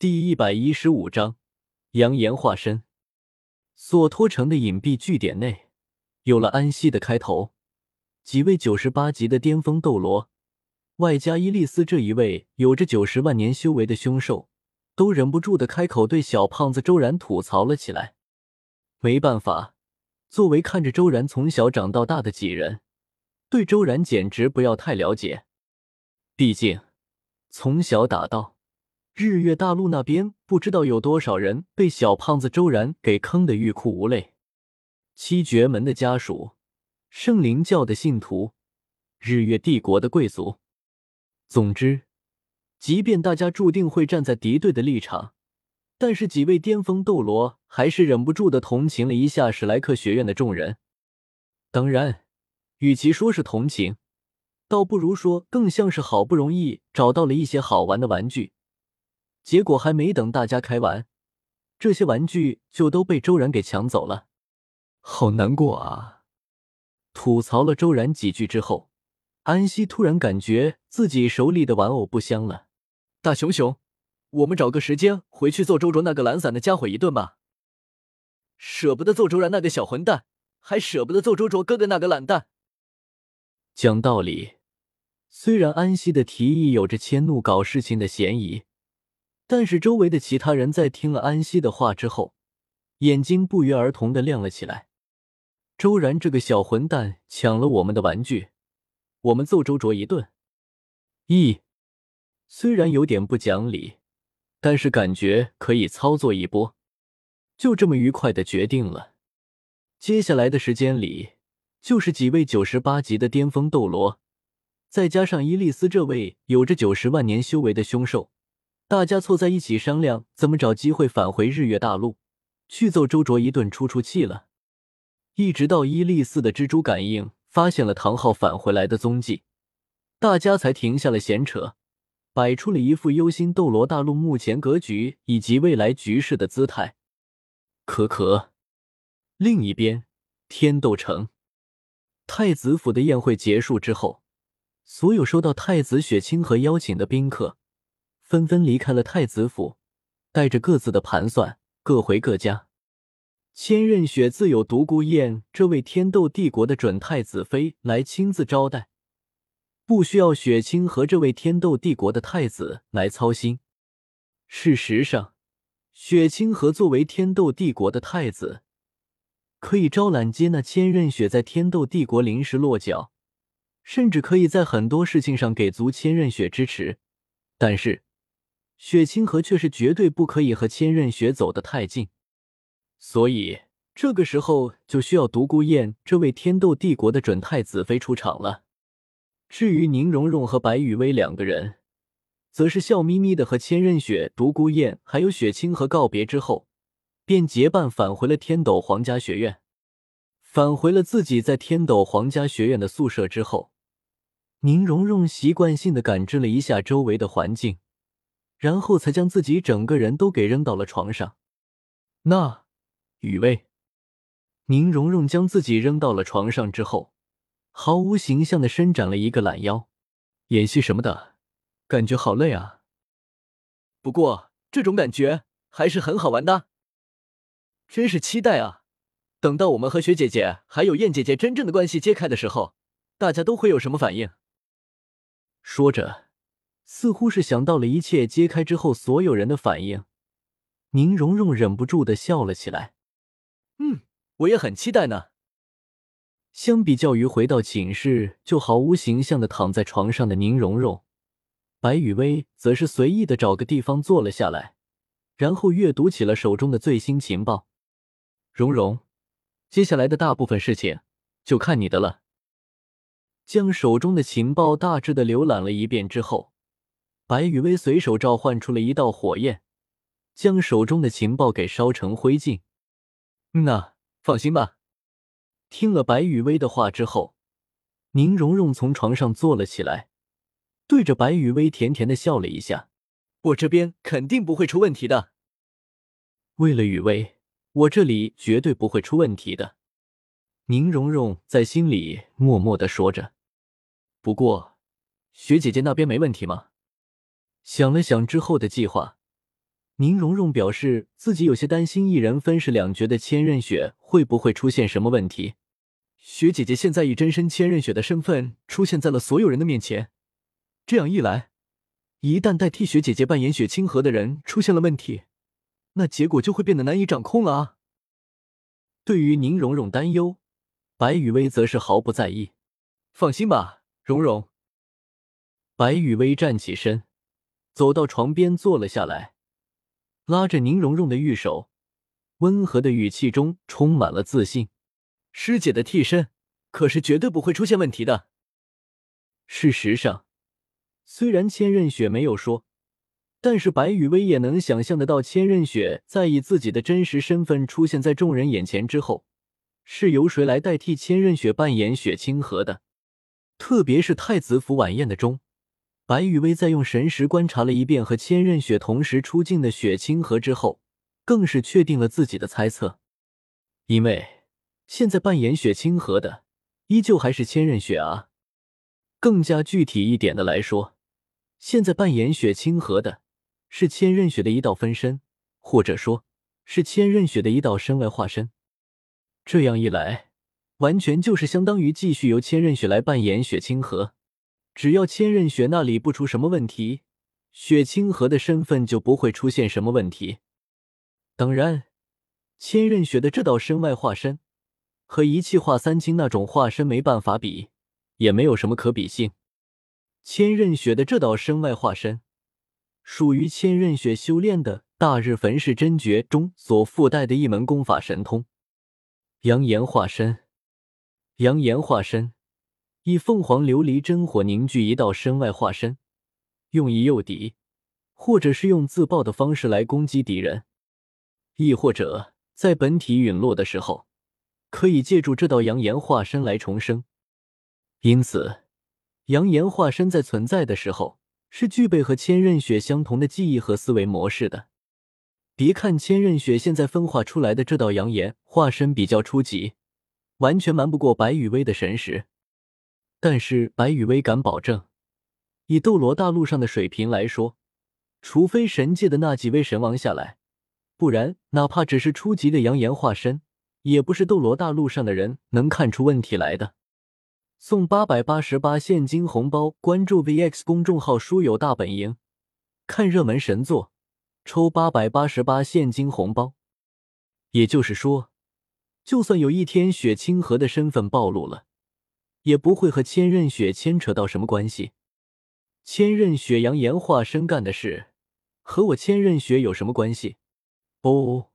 第一百一十五章，扬言化身。索托城的隐蔽据点内，有了安息的开头。几位九十八级的巅峰斗罗，外加伊利斯这一位有着九十万年修为的凶兽，都忍不住的开口对小胖子周然吐槽了起来。没办法，作为看着周然从小长到大的几人，对周然简直不要太了解。毕竟，从小打到。日月大陆那边不知道有多少人被小胖子周然给坑得欲哭无泪。七绝门的家属，圣灵教的信徒，日月帝国的贵族。总之，即便大家注定会站在敌对的立场，但是几位巅峰斗罗还是忍不住的同情了一下史莱克学院的众人。当然，与其说是同情，倒不如说更像是好不容易找到了一些好玩的玩具。结果还没等大家开完，这些玩具就都被周然给抢走了，好难过啊！吐槽了周然几句之后，安西突然感觉自己手里的玩偶不香了。大熊熊，我们找个时间回去揍周卓那个懒散的家伙一顿吧。舍不得揍周然那个小混蛋，还舍不得揍周卓哥哥那个懒蛋。讲道理，虽然安西的提议有着迁怒搞事情的嫌疑。但是周围的其他人在听了安息的话之后，眼睛不约而同的亮了起来。周然这个小混蛋抢了我们的玩具，我们揍周卓一顿。咦，虽然有点不讲理，但是感觉可以操作一波，就这么愉快的决定了。接下来的时间里，就是几位九十八级的巅峰斗罗，再加上伊利斯这位有着九十万年修为的凶兽。大家凑在一起商量怎么找机会返回日月大陆，去揍周卓一顿出出气了。一直到伊利斯的蜘蛛感应发现了唐昊返回来的踪迹，大家才停下了闲扯，摆出了一副忧心斗罗大陆目前格局以及未来局势的姿态。可可，另一边，天斗城太子府的宴会结束之后，所有收到太子雪清河邀请的宾客。纷纷离开了太子府，带着各自的盘算，各回各家。千仞雪自有独孤雁这位天斗帝国的准太子妃来亲自招待，不需要雪清和这位天斗帝国的太子来操心。事实上，雪清河作为天斗帝国的太子，可以招揽接纳千仞雪在天斗帝国临时落脚，甚至可以在很多事情上给足千仞雪支持。但是，雪清河却是绝对不可以和千仞雪走得太近，所以这个时候就需要独孤雁这位天斗帝国的准太子妃出场了。至于宁荣荣和白雨薇两个人，则是笑眯眯的和千仞雪、独孤雁还有雪清河告别之后，便结伴返回了天斗皇家学院。返回了自己在天斗皇家学院的宿舍之后，宁荣荣习惯性的感知了一下周围的环境。然后才将自己整个人都给扔到了床上。那雨薇，宁荣荣将自己扔到了床上之后，毫无形象的伸展了一个懒腰。演戏什么的，感觉好累啊。不过这种感觉还是很好玩的，真是期待啊！等到我们和雪姐姐还有燕姐姐真正的关系揭开的时候，大家都会有什么反应？说着。似乎是想到了一切揭开之后所有人的反应，宁荣荣忍不住的笑了起来。嗯，我也很期待呢。相比较于回到寝室就毫无形象的躺在床上的宁荣荣，白雨薇则是随意的找个地方坐了下来，然后阅读起了手中的最新情报。荣荣，接下来的大部分事情就看你的了。将手中的情报大致的浏览了一遍之后。白羽薇随手召唤出了一道火焰，将手中的情报给烧成灰烬。嗯呐，放心吧。听了白羽薇的话之后，宁荣荣从床上坐了起来，对着白羽薇甜甜的笑了一下。我这边肯定不会出问题的。为了雨薇，我这里绝对不会出问题的。宁荣荣在心里默默的说着。不过，雪姐姐那边没问题吗？想了想之后的计划，宁荣荣表示自己有些担心一人分饰两角的千仞雪会不会出现什么问题。雪姐姐现在以真身千仞雪的身份出现在了所有人的面前，这样一来，一旦代替雪姐姐扮演雪清河的人出现了问题，那结果就会变得难以掌控了啊！对于宁荣荣担忧，白雨薇则是毫不在意。放心吧，荣荣。白雨薇站起身，走到床边坐了下来，拉着宁荣荣的玉手，温和的语气中充满了自信。师姐的替身可是绝对不会出现问题的。事实上，虽然千仞雪没有说，但是白雨薇也能想象得到，千仞雪在以自己的真实身份出现在众人眼前之后，是由谁来代替千仞雪扮演雪清河的。特别是太子府晚宴的中，白雨薇在用神识观察了一遍和千仞雪同时出镜的雪清河之后，更是确定了自己的猜测，因为。现在扮演雪清河的，依旧还是千仞雪啊。更加具体一点的来说，现在扮演雪清河的是千仞雪的一道分身，或者说，是千仞雪的一道身外化身。这样一来，完全就是相当于继续由千仞雪来扮演雪清河。只要千仞雪那里不出什么问题，雪清河的身份就不会出现什么问题。当然，千仞雪的这道身外化身。和一气化三清那种化身没办法比，也没有什么可比性。千仞雪的这道身外化身，属于千仞雪修炼的大日焚世真诀中所附带的一门功法神通——扬言化身。扬言化身以凤凰琉璃真火凝聚一道身外化身，用以诱敌，或者是用自爆的方式来攻击敌人，亦或者在本体陨落的时候。可以借助这道阳炎化身来重生，因此，阳炎化身在存在的时候是具备和千仞雪相同的记忆和思维模式的。别看千仞雪现在分化出来的这道阳炎化身比较初级，完全瞒不过白羽薇的神识，但是白羽薇敢保证，以斗罗大陆上的水平来说，除非神界的那几位神王下来，不然哪怕只是初级的扬言化身。也不是斗罗大陆上的人能看出问题来的。送八百八十八现金红包，关注 VX 公众号“书友大本营”，看热门神作，抽八百八十八现金红包。也就是说，就算有一天雪清河的身份暴露了，也不会和千仞雪牵扯到什么关系。千仞雪杨言化身干的事，和我千仞雪有什么关系？哦。